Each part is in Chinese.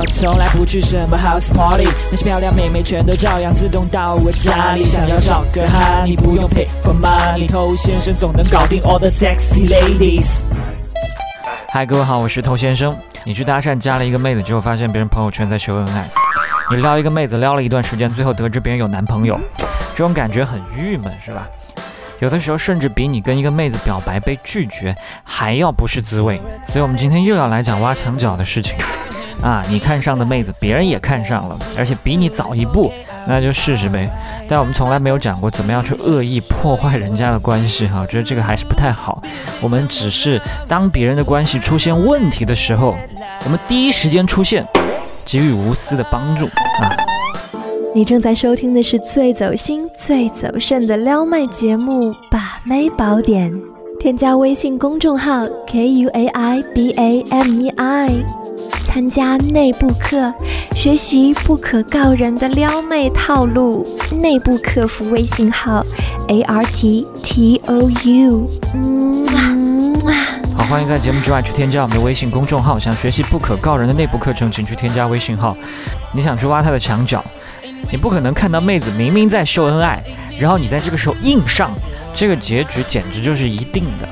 我从来不去什么 house party，那些漂亮妹妹全都照样自动到我家里。想要找个哈，你不用 pay for money，头先生总能搞定 all the sexy ladies。嗨，各位好，我是头先生。你去搭讪加了一个妹子之后，发现别人朋友圈在秀恩爱。你撩一个妹子撩了一段时间，最后得知别人有男朋友，这种感觉很郁闷，是吧？有的时候甚至比你跟一个妹子表白被拒绝还要不是滋味。所以，我们今天又要来讲挖墙脚的事情啊！你看上的妹子，别人也看上了，而且比你早一步，那就试试呗。但我们从来没有讲过怎么样去恶意破坏人家的关系哈，我觉得这个还是不太好。我们只是当别人的关系出现问题的时候，我们第一时间出现，给予无私的帮助啊。你正在收听的是最走心、最走肾的撩妹节目《把妹宝典》，添加微信公众号 k u a i b a m e i，参加内部课，学习不可告人的撩妹套路。内部客服微信号 a r t t o u。好，欢迎在节目之外去添加我们的微信公众号。想学习不可告人的内部课程，请去添加微信号。你想去挖他的墙角？你不可能看到妹子明明在秀恩爱，然后你在这个时候硬上，这个结局简直就是一定的。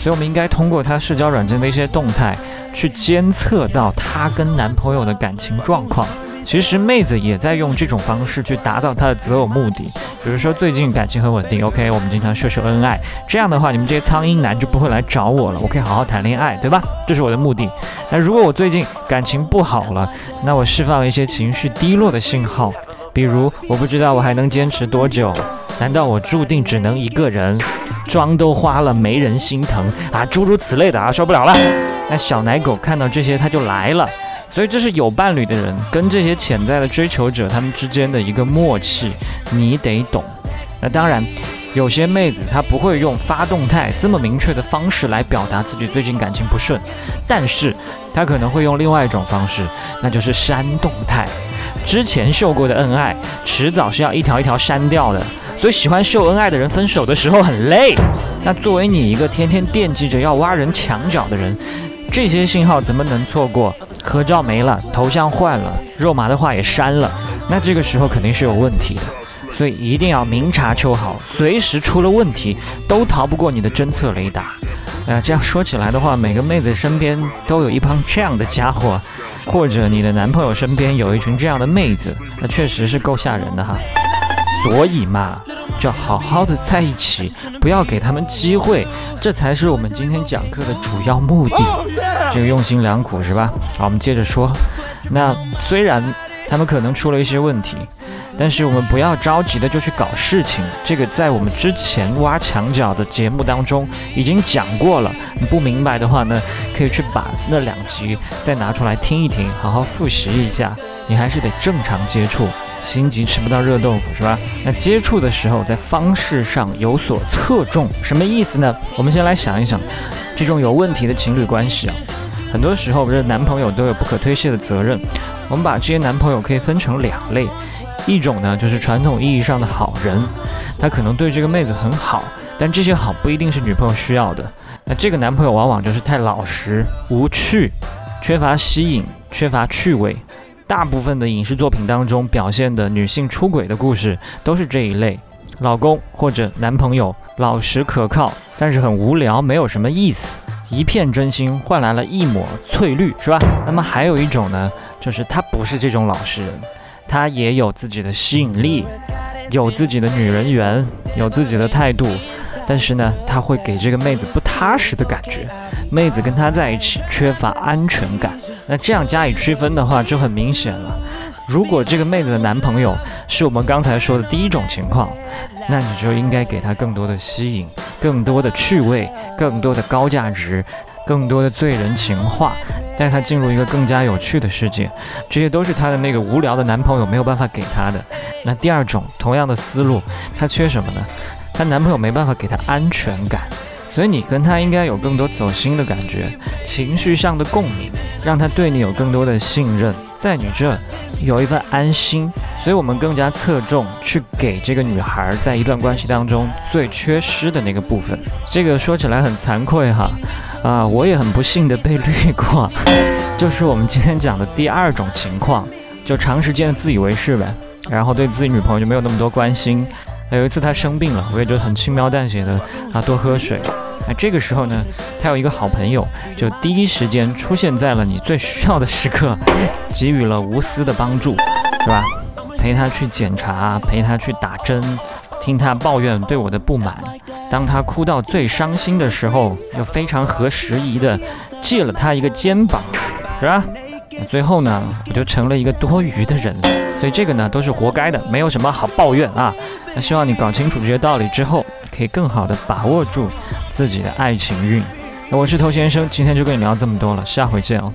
所以，我们应该通过他社交软件的一些动态，去监测到她跟男朋友的感情状况。其实，妹子也在用这种方式去达到她的择偶目的。比如说，最近感情很稳定，OK，我们经常秀秀恩爱，这样的话，你们这些苍蝇男就不会来找我了，我可以好好谈恋爱，对吧？这是我的目的。那如果我最近感情不好了，那我释放一些情绪低落的信号。比如，我不知道我还能坚持多久？难道我注定只能一个人？妆都花了没人心疼啊？诸如此类的啊，受不了了。那小奶狗看到这些他就来了，所以这是有伴侣的人跟这些潜在的追求者他们之间的一个默契，你得懂。那当然，有些妹子她不会用发动态这么明确的方式来表达自己最近感情不顺，但是她可能会用另外一种方式，那就是删动态。之前秀过的恩爱，迟早是要一条一条删掉的。所以喜欢秀恩爱的人，分手的时候很累。那作为你一个天天惦记着要挖人墙角的人，这些信号怎么能错过？合照没了，头像换了，肉麻的话也删了，那这个时候肯定是有问题的。所以一定要明察秋毫，随时出了问题都逃不过你的侦测雷达。呃，这样说起来的话，每个妹子身边都有一帮这样的家伙。或者你的男朋友身边有一群这样的妹子，那确实是够吓人的哈。所以嘛，就好好的在一起，不要给他们机会，这才是我们今天讲课的主要目的。这个用心良苦是吧？好，我们接着说。那虽然他们可能出了一些问题。但是我们不要着急的就去搞事情，这个在我们之前挖墙角的节目当中已经讲过了。你不明白的话呢，可以去把那两集再拿出来听一听，好好复习一下。你还是得正常接触，心急吃不到热豆腐是吧？那接触的时候在方式上有所侧重，什么意思呢？我们先来想一想，这种有问题的情侣关系啊，很多时候不是男朋友都有不可推卸的责任。我们把这些男朋友可以分成两类。一种呢，就是传统意义上的好人，他可能对这个妹子很好，但这些好不一定是女朋友需要的。那这个男朋友往往就是太老实、无趣，缺乏吸引，缺乏趣味。大部分的影视作品当中表现的女性出轨的故事都是这一类：老公或者男朋友老实可靠，但是很无聊，没有什么意思。一片真心换来了一抹翠绿，是吧？那么还有一种呢，就是他不是这种老实人。他也有自己的吸引力，有自己的女人缘，有自己的态度，但是呢，他会给这个妹子不踏实的感觉，妹子跟他在一起缺乏安全感。那这样加以区分的话，就很明显了。如果这个妹子的男朋友是我们刚才说的第一种情况，那你就应该给他更多的吸引，更多的趣味，更多的高价值。更多的醉人情话，带她进入一个更加有趣的世界，这些都是她的那个无聊的男朋友没有办法给她的。那第二种，同样的思路，她缺什么呢？她男朋友没办法给她安全感，所以你跟她应该有更多走心的感觉，情绪上的共鸣，让她对你有更多的信任，在你这有一份安心。所以我们更加侧重去给这个女孩在一段关系当中最缺失的那个部分。这个说起来很惭愧哈。啊，我也很不幸的被绿过，就是我们今天讲的第二种情况，就长时间的自以为是呗，然后对自己女朋友就没有那么多关心。有一次他生病了，我也就很轻描淡写的啊多喝水。那这个时候呢，他有一个好朋友，就第一时间出现在了你最需要的时刻，给予了无私的帮助，是吧？陪他去检查，陪他去打针，听他抱怨对我的不满。当他哭到最伤心的时候，又非常合时宜的借了他一个肩膀。是吧？最后呢，我就成了一个多余的人，所以这个呢都是活该的，没有什么好抱怨啊。那希望你搞清楚这些道理之后，可以更好的把握住自己的爱情运。那我是头先生，今天就跟你聊这么多了，下回见哦。